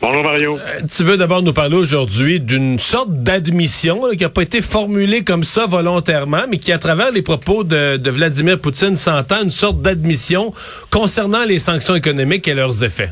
Bonjour Mario. Euh, tu veux d'abord nous parler aujourd'hui d'une sorte d'admission qui n'a pas été formulée comme ça volontairement, mais qui, à travers les propos de, de Vladimir Poutine, s'entend une sorte d'admission concernant les sanctions économiques et leurs effets.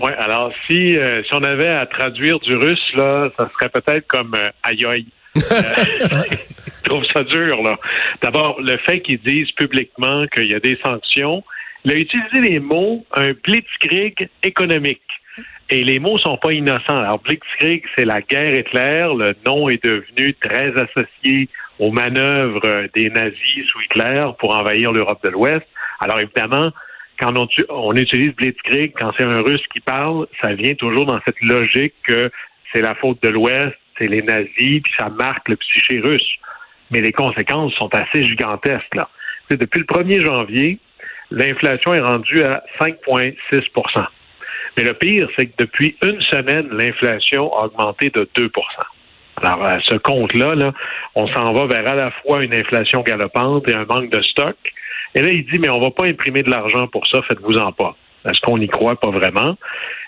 Oui, alors si, euh, si on avait à traduire du russe, là, ça serait peut-être comme euh, aïe aïe. Euh, je trouve ça dur, là. D'abord, le fait qu'ils disent publiquement qu'il y a des sanctions, il a utilisé les mots un blitzkrieg économique. Et les mots sont pas innocents. Alors, Blitzkrieg, c'est la guerre éclair. Le nom est devenu très associé aux manœuvres des nazis sous Hitler pour envahir l'Europe de l'Ouest. Alors, évidemment, quand on, on utilise Blitzkrieg, quand c'est un Russe qui parle, ça vient toujours dans cette logique que c'est la faute de l'Ouest, c'est les nazis, puis ça marque le psyché russe. Mais les conséquences sont assez gigantesques, là. Depuis le 1er janvier, l'inflation est rendue à 5,6 mais le pire, c'est que depuis une semaine, l'inflation a augmenté de 2% alors, à ce compte-là, là, on s'en va vers à la fois une inflation galopante et un manque de stock. Et là, il dit, mais on va pas imprimer de l'argent pour ça, faites-vous-en pas. Est-ce qu'on y croit? Pas vraiment?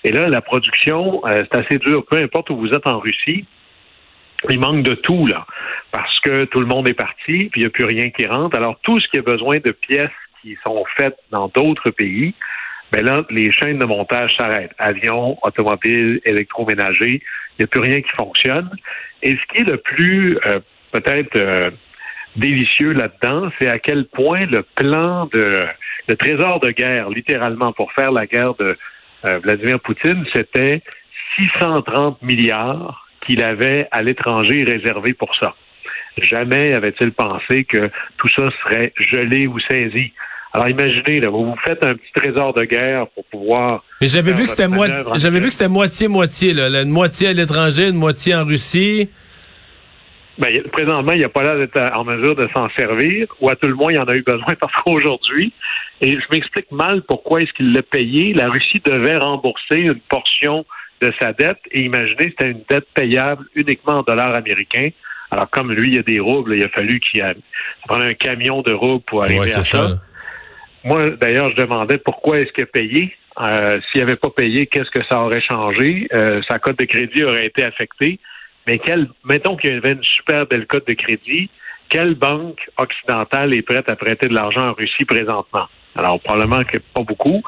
Et là, la production, euh, c'est assez dur. Peu importe où vous êtes en Russie, il manque de tout, là. Parce que tout le monde est parti, puis il n'y a plus rien qui rentre. Alors, tout ce qui a besoin de pièces qui sont faites dans d'autres pays, ben là, les chaînes de montage s'arrêtent. Avions, automobiles, électroménager, il n'y a plus rien qui fonctionne. Et ce qui est le plus euh, peut-être euh, délicieux là-dedans, c'est à quel point le plan de le trésor de guerre, littéralement, pour faire la guerre de euh, Vladimir Poutine, c'était 630 milliards qu'il avait à l'étranger réservés pour ça. Jamais avait-il pensé que tout ça serait gelé ou saisi. Alors imaginez, là, vous vous faites un petit trésor de guerre pour pouvoir. Mais j'avais vu que c'était moitié, j'avais vu que c'était moitié moitié là, une moitié à l'étranger, une moitié en Russie. Ben, présentement, il n'y a pas l'air d'être en mesure de s'en servir, ou à tout le moins, il en a eu besoin parce qu'aujourd'hui, et je m'explique mal pourquoi est-ce qu'il l'a payé. La Russie devait rembourser une portion de sa dette, et imaginez, c'était une dette payable uniquement en dollars américains. Alors, comme lui, il y a des roubles, il a fallu qu'il prenne un camion de roubles pour arriver à ça. Moi, d'ailleurs, je demandais pourquoi est-ce qu'il a payé. Euh, S'il n'avait pas payé, qu'est-ce que ça aurait changé? Euh, sa cote de crédit aurait été affectée. Mais quelle, mettons qu'il y avait une super belle cote de crédit, quelle banque occidentale est prête à prêter de l'argent en Russie présentement? Alors, probablement que pas beaucoup.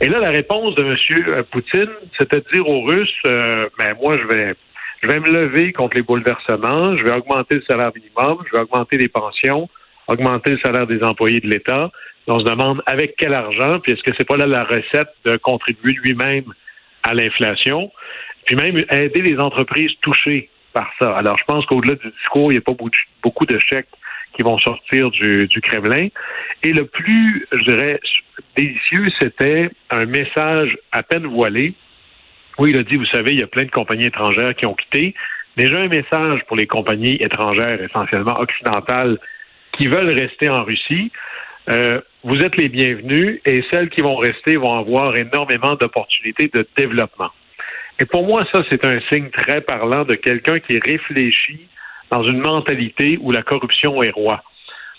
Et là, la réponse de M. Poutine, c'était de dire aux Russes, euh, ben, moi, je vais, je vais me lever contre les bouleversements, je vais augmenter le salaire minimum, je vais augmenter les pensions, augmenter le salaire des employés de l'État, on se demande avec quel argent, puis est-ce que c'est pas là la recette de contribuer lui-même à l'inflation, puis même aider les entreprises touchées par ça. Alors, je pense qu'au-delà du discours, il n'y a pas beaucoup de chèques qui vont sortir du, du Kremlin. Et le plus, je dirais, délicieux, c'était un message à peine voilé Oui, il a dit, vous savez, il y a plein de compagnies étrangères qui ont quitté. Déjà un message pour les compagnies étrangères, essentiellement occidentales, qui veulent rester en Russie. Euh, vous êtes les bienvenus et celles qui vont rester vont avoir énormément d'opportunités de développement. Et pour moi, ça, c'est un signe très parlant de quelqu'un qui réfléchit dans une mentalité où la corruption est roi.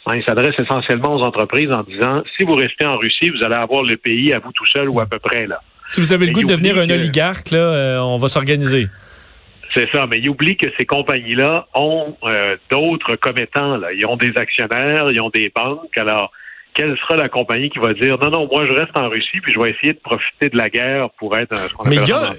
Hein, il s'adresse essentiellement aux entreprises en disant si vous restez en Russie, vous allez avoir le pays à vous tout seul ou à peu près là. Si vous avez le goût de devenir un oligarque, là, euh, on va s'organiser. C'est ça, mais il oublie que ces compagnies-là ont euh, d'autres commettants. Là. Ils ont des actionnaires, ils ont des banques. Alors, quelle sera la compagnie qui va dire non, non, moi je reste en Russie puis je vais essayer de profiter de la guerre pour être un. Mais il y a,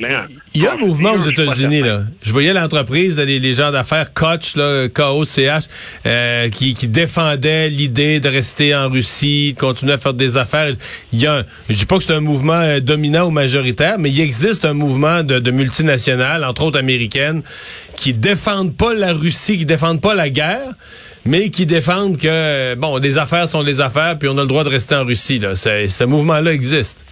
il y a un mouvement aux États-Unis là. Je voyais l'entreprise, les, les, gens d'affaires Koch, là, K-O-C-H, euh, qui, qui défendait l'idée de rester en Russie, de continuer à faire des affaires. Il y a, un, je dis pas que c'est un mouvement euh, dominant ou majoritaire, mais il existe un mouvement de, de multinationales, entre autres américaines, qui défendent pas la Russie, qui défendent pas la guerre mais qui défendent que, bon, les affaires sont les affaires, puis on a le droit de rester en Russie. Là. Ce mouvement-là existe.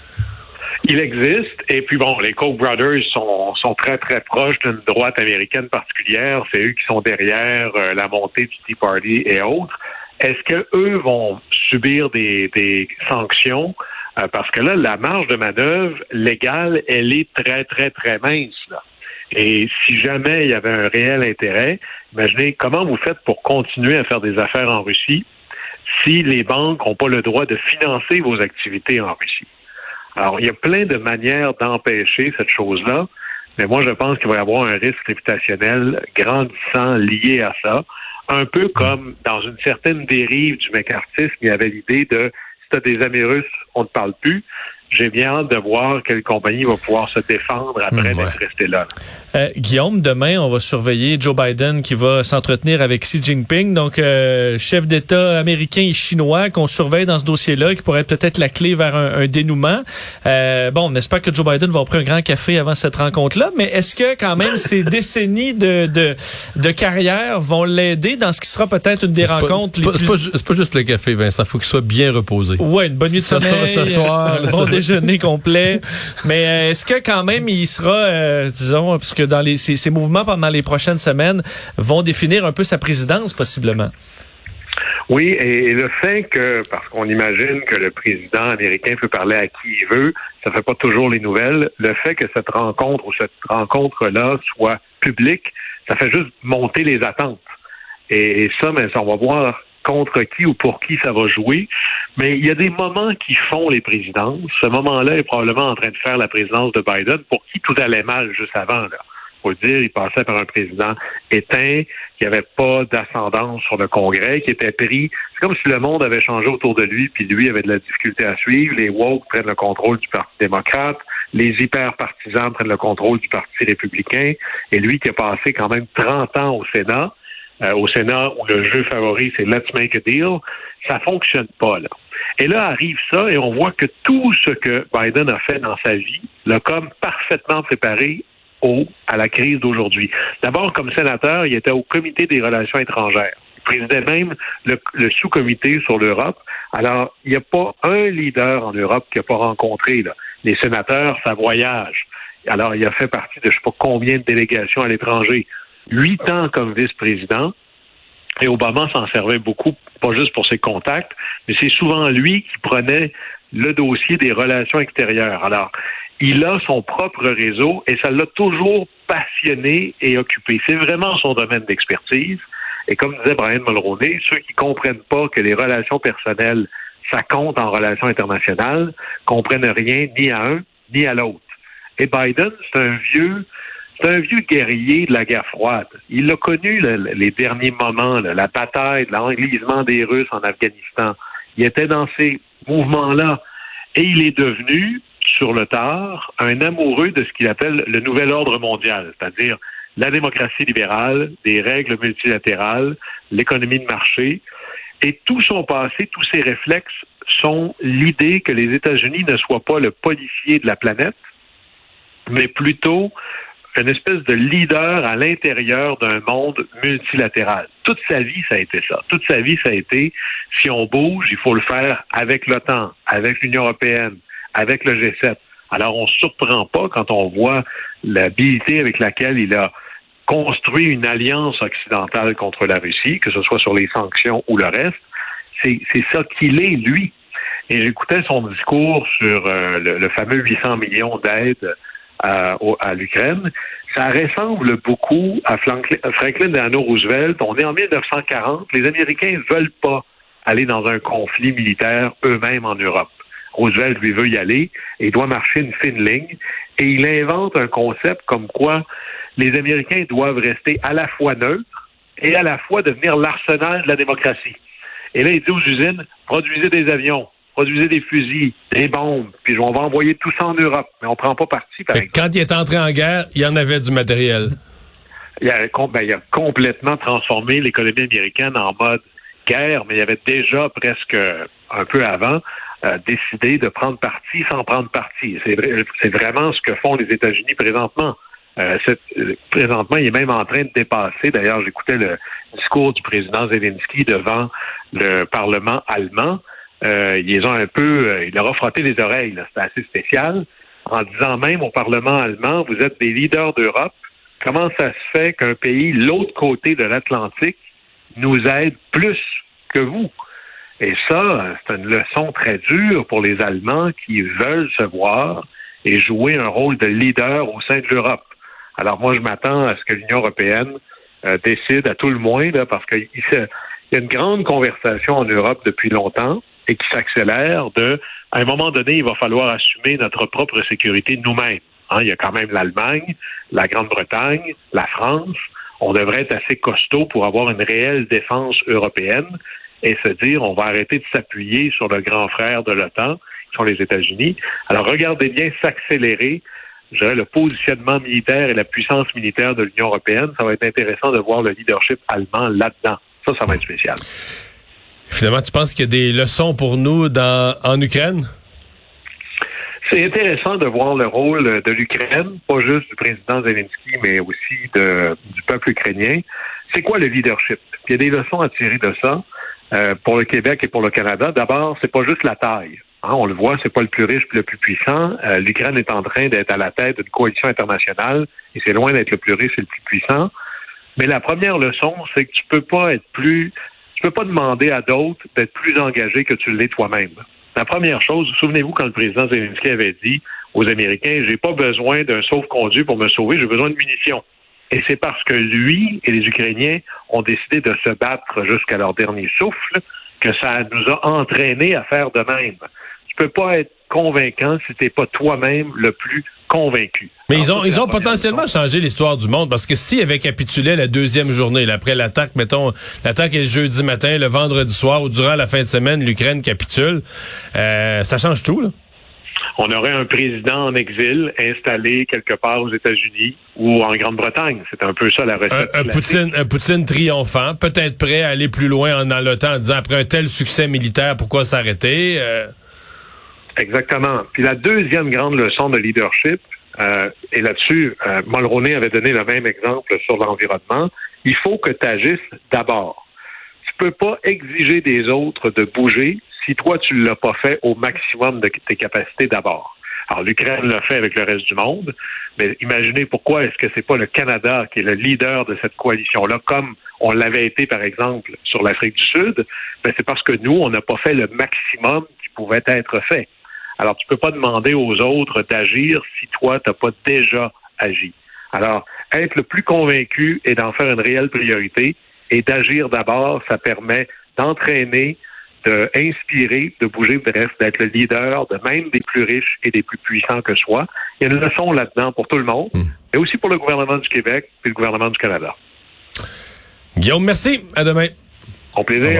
Il existe, et puis bon, les Koch brothers sont, sont très, très proches d'une droite américaine particulière. C'est eux qui sont derrière euh, la montée du Tea Party et autres. Est-ce que eux vont subir des, des sanctions? Euh, parce que là, la marge de manœuvre légale, elle est très, très, très mince. Là. Et si jamais il y avait un réel intérêt, imaginez comment vous faites pour continuer à faire des affaires en Russie si les banques n'ont pas le droit de financer vos activités en Russie. Alors, il y a plein de manières d'empêcher cette chose-là, mais moi, je pense qu'il va y avoir un risque réputationnel grandissant lié à ça, un peu comme dans une certaine dérive du mécartisme, il y avait l'idée de si tu as des amis russes, on ne parle plus j'ai bien hâte de voir quelle compagnie va pouvoir se défendre après mmh, d'être restée là. Euh, Guillaume, demain, on va surveiller Joe Biden qui va s'entretenir avec Xi Jinping, donc euh, chef d'État américain et chinois qu'on surveille dans ce dossier-là, qui pourrait être peut-être la clé vers un, dénouement. Euh, bon, on espère que Joe Biden va prendre un grand café avant cette rencontre-là, mais est-ce que quand même ces décennies de, de, de carrière vont l'aider dans ce qui sera peut-être une des rencontres les plus... C'est pas, juste le café, Vincent, il faut qu'il soit bien reposé. Ouais, une bonne nuit de sommeil, ce soir, bon déjeuner complet. mais est-ce que quand même il sera, disons, parce que dans les, ces, mouvements pendant les prochaines semaines vont définir un peu sa présidence possiblement? Oui, et, le fait que, parce qu'on imagine que le président américain peut parler à qui il veut, ça fait pas toujours les nouvelles. Le fait que cette rencontre ou cette rencontre-là soit publique, ça fait juste monter les attentes. Et, ça, mais on va voir contre qui ou pour qui ça va jouer. Mais il y a des moments qui font les présidences. Ce moment-là est probablement en train de faire la présidence de Biden, pour qui tout allait mal juste avant. Là faut le dire, il passait par un président éteint, qui n'avait pas d'ascendance sur le Congrès, qui était pris. C'est comme si le monde avait changé autour de lui, puis lui avait de la difficulté à suivre. Les woke prennent le contrôle du Parti démocrate, les hyper-partisans prennent le contrôle du Parti républicain, et lui qui a passé quand même 30 ans au Sénat, euh, au Sénat où le jeu favori, c'est Let's make a deal, ça fonctionne pas, là. Et là arrive ça, et on voit que tout ce que Biden a fait dans sa vie l'a comme parfaitement préparé à la crise d'aujourd'hui. D'abord, comme sénateur, il était au comité des relations étrangères. Il présidait même le, sous-comité sur l'Europe. Alors, il n'y a pas un leader en Europe qui n'a pas rencontré les sénateurs, ça voyage. Alors, il a fait partie de je ne sais pas combien de délégations à l'étranger. Huit ans comme vice-président. Et Obama s'en servait beaucoup, pas juste pour ses contacts, mais c'est souvent lui qui prenait le dossier des relations extérieures. Alors, il a son propre réseau et ça l'a toujours passionné et occupé. C'est vraiment son domaine d'expertise. Et comme disait Brian Mulroney, ceux qui comprennent pas que les relations personnelles, ça compte en relations internationales, comprennent rien ni à un ni à l'autre. Et Biden, c'est un vieux, c'est un vieux guerrier de la guerre froide. Il a connu les derniers moments, la bataille, l'enlisement des Russes en Afghanistan. Il était dans ces mouvements-là. Et il est devenu, sur le tard, un amoureux de ce qu'il appelle le nouvel ordre mondial, c'est-à-dire la démocratie libérale, des règles multilatérales, l'économie de marché. Et tout son passé, tous ses réflexes sont l'idée que les États-Unis ne soient pas le policier de la planète, mais plutôt une espèce de leader à l'intérieur d'un monde multilatéral. Toute sa vie, ça a été ça. Toute sa vie, ça a été, si on bouge, il faut le faire avec l'OTAN, avec l'Union européenne, avec le G7. Alors, on ne surprend pas quand on voit l'habilité avec laquelle il a construit une alliance occidentale contre la Russie, que ce soit sur les sanctions ou le reste. C'est ça qu'il est, lui. Et j'écoutais son discours sur euh, le, fameux 800 millions d'aides à, l'Ukraine. Ça ressemble beaucoup à Franklin Delano Roosevelt. On est en 1940. Les Américains veulent pas aller dans un conflit militaire eux-mêmes en Europe. Roosevelt, lui, veut y aller et doit marcher une fine ligne. Et il invente un concept comme quoi les Américains doivent rester à la fois neutres et à la fois devenir l'arsenal de la démocratie. Et là, il dit aux usines, produisez des avions, produisez des fusils, des bombes, puis on va envoyer tout ça en Europe. Mais on prend pas parti, par exemple. Quand il est entré en guerre, il y en avait du matériel. Il a, ben, il a complètement transformé l'économie américaine en mode guerre, mais il y avait déjà presque un peu avant euh, décidé de prendre parti sans prendre parti. C'est vraiment ce que font les États-Unis présentement. Euh, présentement, il est même en train de dépasser. D'ailleurs, j'écoutais le discours du président Zelensky devant le Parlement allemand. Euh, ils ont un peu, euh, il leur a frotté les oreilles. C'était assez spécial, en disant même au Parlement allemand, vous êtes des leaders d'Europe. Comment ça se fait qu'un pays, l'autre côté de l'Atlantique, nous aide plus que vous? Et ça, c'est une leçon très dure pour les Allemands qui veulent se voir et jouer un rôle de leader au sein de l'Europe. Alors moi, je m'attends à ce que l'Union européenne euh, décide à tout le moins, là, parce qu'il y a une grande conversation en Europe depuis longtemps et qui s'accélère de, à un moment donné, il va falloir assumer notre propre sécurité nous-mêmes. Hein, il y a quand même l'Allemagne, la Grande-Bretagne, la France. On devrait être assez costaud pour avoir une réelle défense européenne et se dire on va arrêter de s'appuyer sur le grand frère de l'OTAN, qui sont les États-Unis. Alors regardez bien s'accélérer je dirais, le positionnement militaire et la puissance militaire de l'Union européenne. Ça va être intéressant de voir le leadership allemand là-dedans. Ça, ça va être spécial. Finalement, tu penses qu'il y a des leçons pour nous en Ukraine? C'est intéressant de voir le rôle de l'Ukraine, pas juste du président Zelensky, mais aussi du peuple ukrainien. C'est quoi le leadership? Il y a des leçons à tirer de ça euh, pour le Québec et pour le Canada. D'abord, c'est pas juste la taille. Hein, on le voit, c'est pas le plus riche et le plus puissant. Euh, L'Ukraine est en train d'être à la tête d'une coalition internationale et c'est loin d'être le plus riche et le plus puissant. Mais la première leçon, c'est que tu peux pas être plus, tu peux pas demander à d'autres d'être plus engagés que tu l'es toi-même. La première chose, souvenez-vous quand le président Zelensky avait dit aux Américains, j'ai pas besoin d'un sauve-conduit pour me sauver, j'ai besoin de munitions. Et c'est parce que lui et les Ukrainiens ont décidé de se battre jusqu'à leur dernier souffle que ça nous a entraînés à faire de même peux pas être convaincant si t'es pas toi-même le plus convaincu. Mais ils ont, ils ont potentiellement changé l'histoire du monde parce que s'ils avaient capitulé la deuxième journée, après l'attaque, mettons, l'attaque est le jeudi matin, le vendredi soir ou durant la fin de semaine, l'Ukraine capitule, euh, ça change tout, là. On aurait un président en exil installé quelque part aux États-Unis ou en Grande-Bretagne. C'est un peu ça la recette. Un, Poutine, un Poutine triomphant, peut-être prêt à aller plus loin en, dans l'OTAN en disant après un tel succès militaire, pourquoi s'arrêter? Euh... Exactement. Puis la deuxième grande leçon de leadership, euh, et là-dessus, euh, avait donné le même exemple sur l'environnement, il faut que tu agisses d'abord. Tu peux pas exiger des autres de bouger si toi, tu l'as pas fait au maximum de tes capacités d'abord. Alors, l'Ukraine l'a fait avec le reste du monde, mais imaginez pourquoi est-ce que c'est pas le Canada qui est le leader de cette coalition-là, comme on l'avait été, par exemple, sur l'Afrique du Sud, ben c'est parce que nous, on n'a pas fait le maximum qui pouvait être fait. Alors, tu peux pas demander aux autres d'agir si toi, tu n'as pas déjà agi. Alors, être le plus convaincu et d'en faire une réelle priorité et d'agir d'abord, ça permet d'entraîner, d'inspirer, de bouger, bref, d'être le leader de même des plus riches et des plus puissants que soi. Il y a une leçon là-dedans pour tout le monde, hmm. mais aussi pour le gouvernement du Québec et le gouvernement du Canada. Guillaume, merci. À demain. Au plaisir.